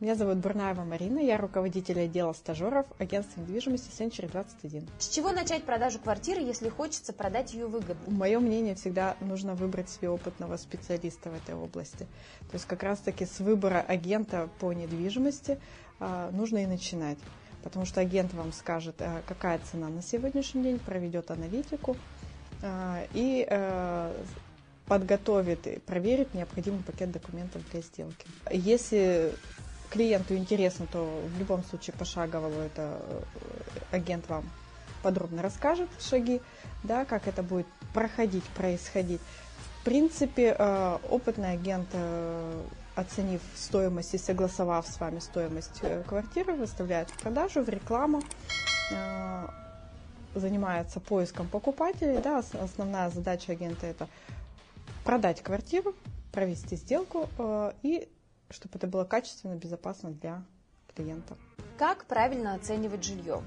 Меня зовут Бурнаева Марина, я руководитель отдела стажеров агентства недвижимости Century 21. С чего начать продажу квартиры, если хочется продать ее выгодно? Мое мнение, всегда нужно выбрать себе опытного специалиста в этой области. То есть как раз-таки с выбора агента по недвижимости а, нужно и начинать. Потому что агент вам скажет, а, какая цена на сегодняшний день, проведет аналитику а, и подготовит и проверит необходимый пакет документов для сделки. Если клиенту интересно, то в любом случае пошагово это э, агент вам подробно расскажет шаги, да, как это будет проходить, происходить. В принципе, э, опытный агент, э, оценив стоимость и согласовав с вами стоимость квартиры, выставляет в продажу, в рекламу, занимается поиском покупателей. Да, основная задача агента это продать квартиру, провести сделку и чтобы это было качественно, безопасно для клиента. Как правильно оценивать жилье?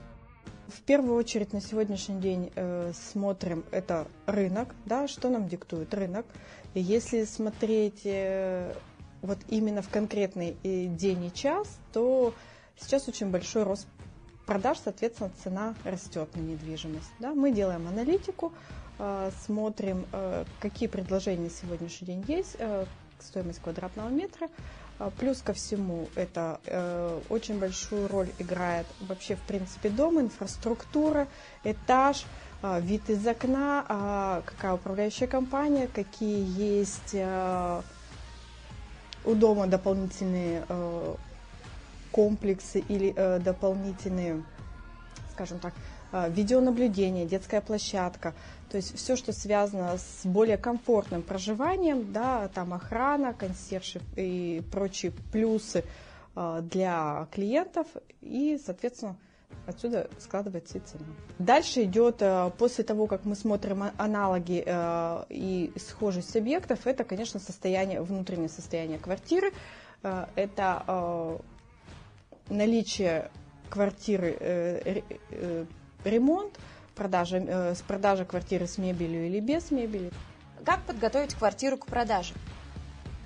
В первую очередь на сегодняшний день э, смотрим это рынок, да, что нам диктует рынок. И если смотреть э, вот именно в конкретный э, день и час, то сейчас очень большой рост продаж, соответственно, цена растет на недвижимость. Да. Мы делаем аналитику, э, смотрим, э, какие предложения на сегодняшний день есть, э, стоимость квадратного метра, плюс ко всему, это э, очень большую роль играет вообще, в принципе, дом, инфраструктура, этаж, э, вид из окна, э, какая управляющая компания, какие есть э, у дома дополнительные э, комплексы или э, дополнительные, скажем так, а, видеонаблюдение, детская площадка, то есть все, что связано с более комфортным проживанием, да, там охрана, консьержи и прочие плюсы а, для клиентов и, соответственно, Отсюда складывается и цена. Дальше идет, а, после того, как мы смотрим аналоги и схожесть объектов, это, конечно, состояние, внутреннее состояние квартиры. Это наличие квартиры э, э, ремонт, продажа, э, с продажа квартиры с мебелью или без мебели. Как подготовить квартиру к продаже?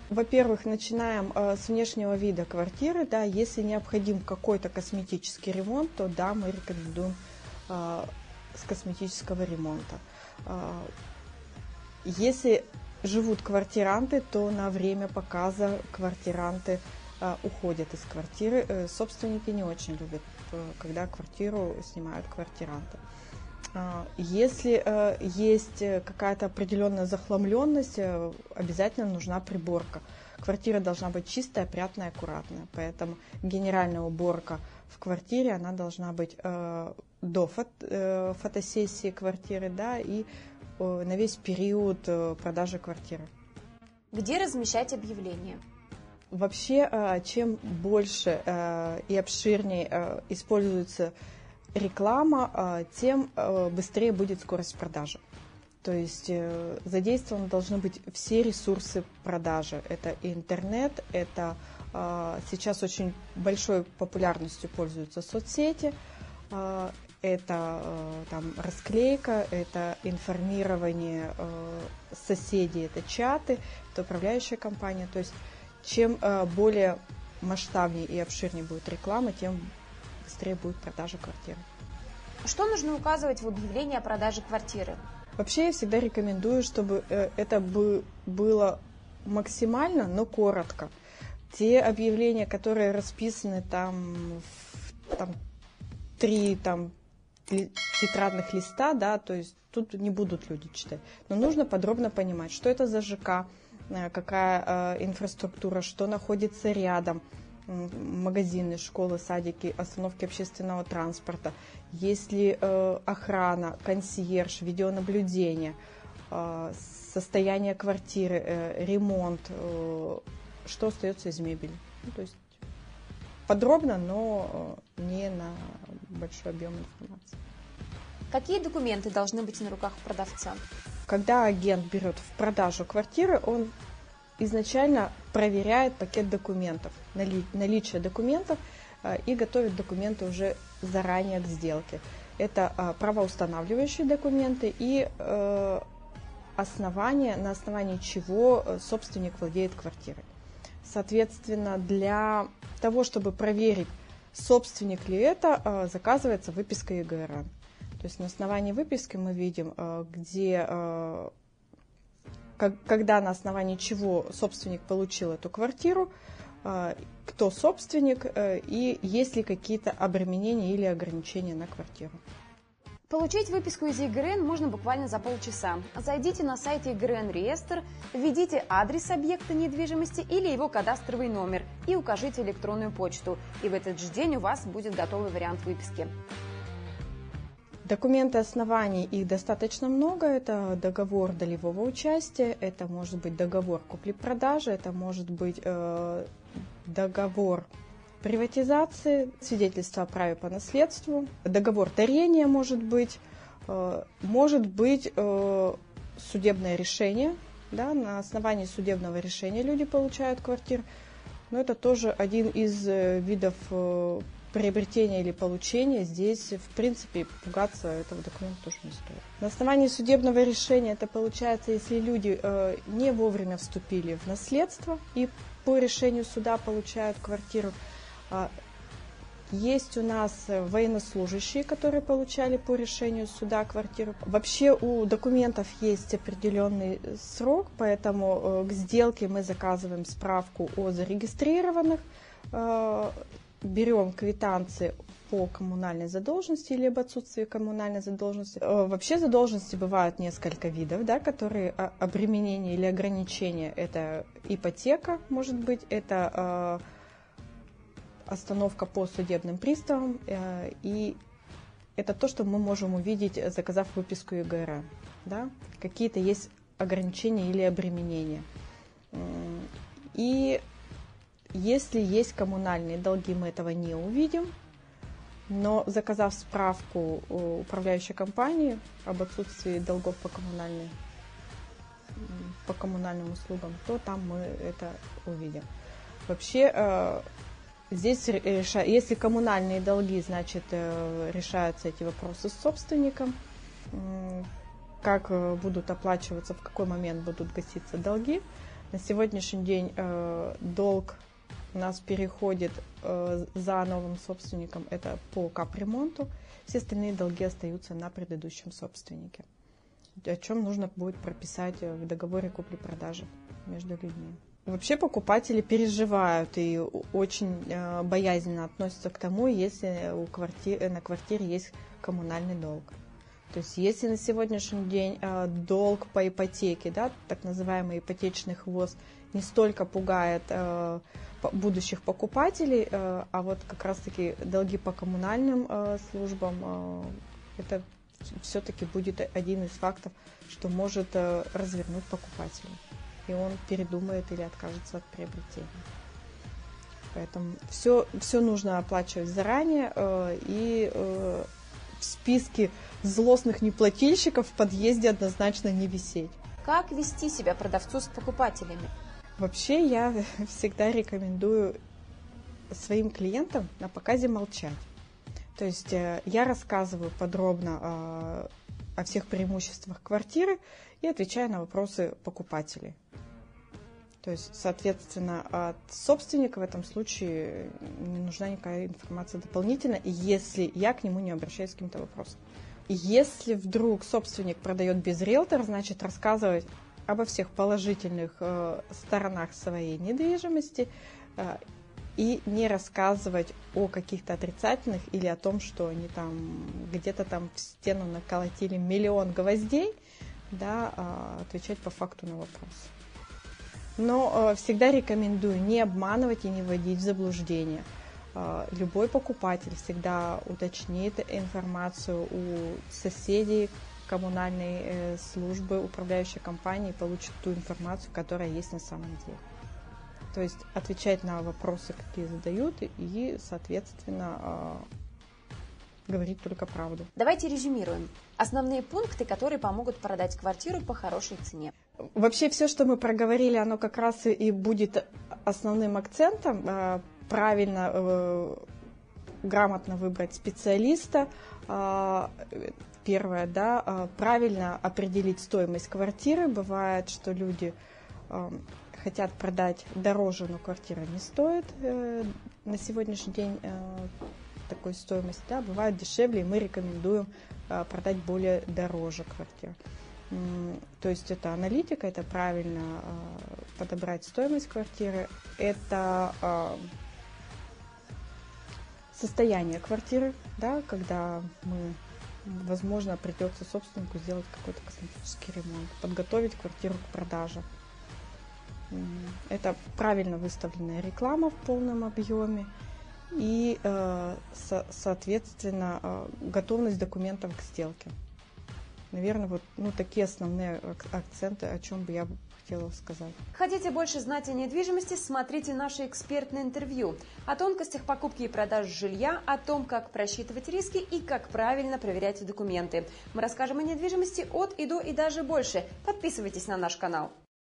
Во-первых, начинаем э, с внешнего вида квартиры. Да, если необходим какой-то косметический ремонт, то да, мы рекомендуем э, с косметического ремонта. Э, если живут квартиранты, то на время показа квартиранты э, уходят из квартиры. Э, собственники не очень любят когда квартиру снимают квартиранты. А, если э, есть какая-то определенная захламленность, э, обязательно нужна приборка. Квартира должна быть чистая, опрятная, аккуратная. Поэтому генеральная уборка в квартире, она должна быть до фотосессии квартиры, да, и на весь период продажи квартиры. Где размещать объявления? Вообще, э, чем больше э, и обширнее э, используется реклама, тем быстрее будет скорость продажи. То есть задействованы должны быть все ресурсы продажи. Это интернет, это сейчас очень большой популярностью пользуются соцсети, это там расклейка, это информирование соседей, это чаты, это управляющая компания. То есть чем э, более масштабнее и обширнее будет реклама, тем быстрее будет продажа квартиры. Что нужно указывать в объявлении о продаже квартиры? Вообще я всегда рекомендую, чтобы э, это было максимально, но коротко. Те объявления, которые расписаны там, в, там три там, тетрадных листа, да, то есть тут не будут люди читать. Но нужно подробно понимать, что это за ЖК, какая э, инфраструктура, что находится рядом, магазины, школы, садики, остановки общественного транспорта, есть ли э, охрана, консьерж, видеонаблюдение, состояние квартиры, ремонт, что остается из мебели. Ну, то есть подробно, но не на большой объем информации. Какие документы должны быть на руках продавца? Когда агент берет в продажу квартиры, он изначально проверяет пакет документов, наличие документов э, и готовит документы уже заранее к сделке. Это э, правоустанавливающие документы и э, основания, на основании чего собственник владеет квартирой. Соответственно, для того, чтобы проверить, собственник ли это, э, заказывается выписка ЕГРН. То есть на основании выписки мы видим, э, где, э, когда на основании чего собственник получил эту квартиру, кто собственник и есть ли какие-то обременения или ограничения на квартиру. Получить выписку из ЕГРН можно буквально за полчаса. Зайдите на сайт ЕГРН реестр, введите адрес объекта недвижимости или его кадастровый номер и укажите электронную почту. И в этот же день у вас будет готовый вариант выписки. Документы оснований, их достаточно много. Это договор долевого участия, это может быть договор купли-продажи, это может быть э, договор приватизации, свидетельство о праве по наследству, договор дарения может быть, э, может быть э, судебное решение, да, на основании судебного решения люди получают квартиру, но это тоже один из э, видов приобретения или получения, здесь, в принципе, пугаться этого документа тоже не стоит. На основании судебного решения это получается, если люди э, не вовремя вступили в наследство и по решению суда получают квартиру, а, есть у нас военнослужащие, которые получали по решению суда квартиру. Вообще у документов есть определенный срок, поэтому э, к сделке мы заказываем справку о зарегистрированных, э, берем квитанции по коммунальной задолженности или об отсутствии коммунальной задолженности. Э, вообще задолженности бывают несколько видов, да, которые а, обременения или ограничения. Это ипотека, может быть, это остановка по судебным приставам, э, и это то, что мы можем увидеть, заказав выписку ЕГР. Да? Какие-то есть ограничения или обременения. И если есть коммунальные долги, мы этого не увидим, но заказав справку у управляющей компании об отсутствии долгов по, коммунальной, по коммунальным услугам, то там мы это увидим. Вообще э, Здесь, если коммунальные долги, значит, э, решаются эти вопросы с собственником, как э, будут оплачиваться, в какой момент будут гаситься долги. На сегодняшний день долг нас переходит за новым собственником, это по капремонту. Все остальные долги остаются на предыдущем собственнике, о чем нужно будет прописать в договоре купли-продажи между людьми. Вообще покупатели переживают и очень э, боязненно относятся к тому, если у квартиры, на квартире есть коммунальный долг. То есть если на сегодняшний день э, долг по ипотеке, да, так называемый ипотечный хвост, не столько пугает э, будущих покупателей, э, а вот как раз-таки долги по коммунальным службам, это все-таки будет один из фактов, что может развернуть покупателя и он передумает или откажется от приобретения. Поэтому все, все нужно оплачивать заранее и в списке злостных неплательщиков в подъезде однозначно не висеть. Как вести себя продавцу с покупателями? Вообще я всегда рекомендую своим клиентам на показе молчать. То есть э, я рассказываю подробно э, о всех преимуществах квартиры и отвечаю на вопросы покупателей. То есть, соответственно, от собственника в этом случае не нужна никакая информация дополнительно, если я к нему не обращаюсь с каким-то вопросом. Если вдруг собственник продает без риэлтора, значит рассказывать обо всех положительных э, сторонах своей недвижимости э, и не рассказывать о каких-то отрицательных или о том, что они там где-то там в стену наколотили миллион гвоздей, да, э, отвечать по факту на вопрос. Но э, всегда рекомендую не обманывать и не вводить в заблуждение. Э, любой покупатель всегда уточнит информацию у соседей, коммунальной э, службы, управляющей компании, получит ту информацию, которая есть на самом деле. То есть отвечать на вопросы, какие задают, и, соответственно, говорить только правду. Давайте резюмируем. Основные пункты, которые помогут продать квартиру по хорошей цене. Вообще все, что мы проговорили, оно как раз и будет основным акцентом. Э, правильно, э, грамотно выбрать специалиста. Э, первое, да, правильно определить стоимость квартиры. Бывает, что люди хотят продать дороже, но квартира не стоит э, на сегодняшний день э, такой стоимости, да, бывает дешевле, и мы рекомендуем продать более дороже квартир. То есть это аналитика, это правильно подобрать стоимость квартиры, это состояние квартиры, да, когда мы, возможно, придется собственнику сделать какой-то косметический ремонт, подготовить квартиру к продаже. Это правильно выставленная реклама в полном объеме и, э, соответственно, э, готовность документов к сделке. Наверное, вот ну, такие основные акценты, о чем бы я хотела сказать. Хотите больше знать о недвижимости, смотрите наше экспертное интервью о тонкостях покупки и продажи жилья, о том, как просчитывать риски и как правильно проверять документы. Мы расскажем о недвижимости от и до и даже больше. Подписывайтесь на наш канал.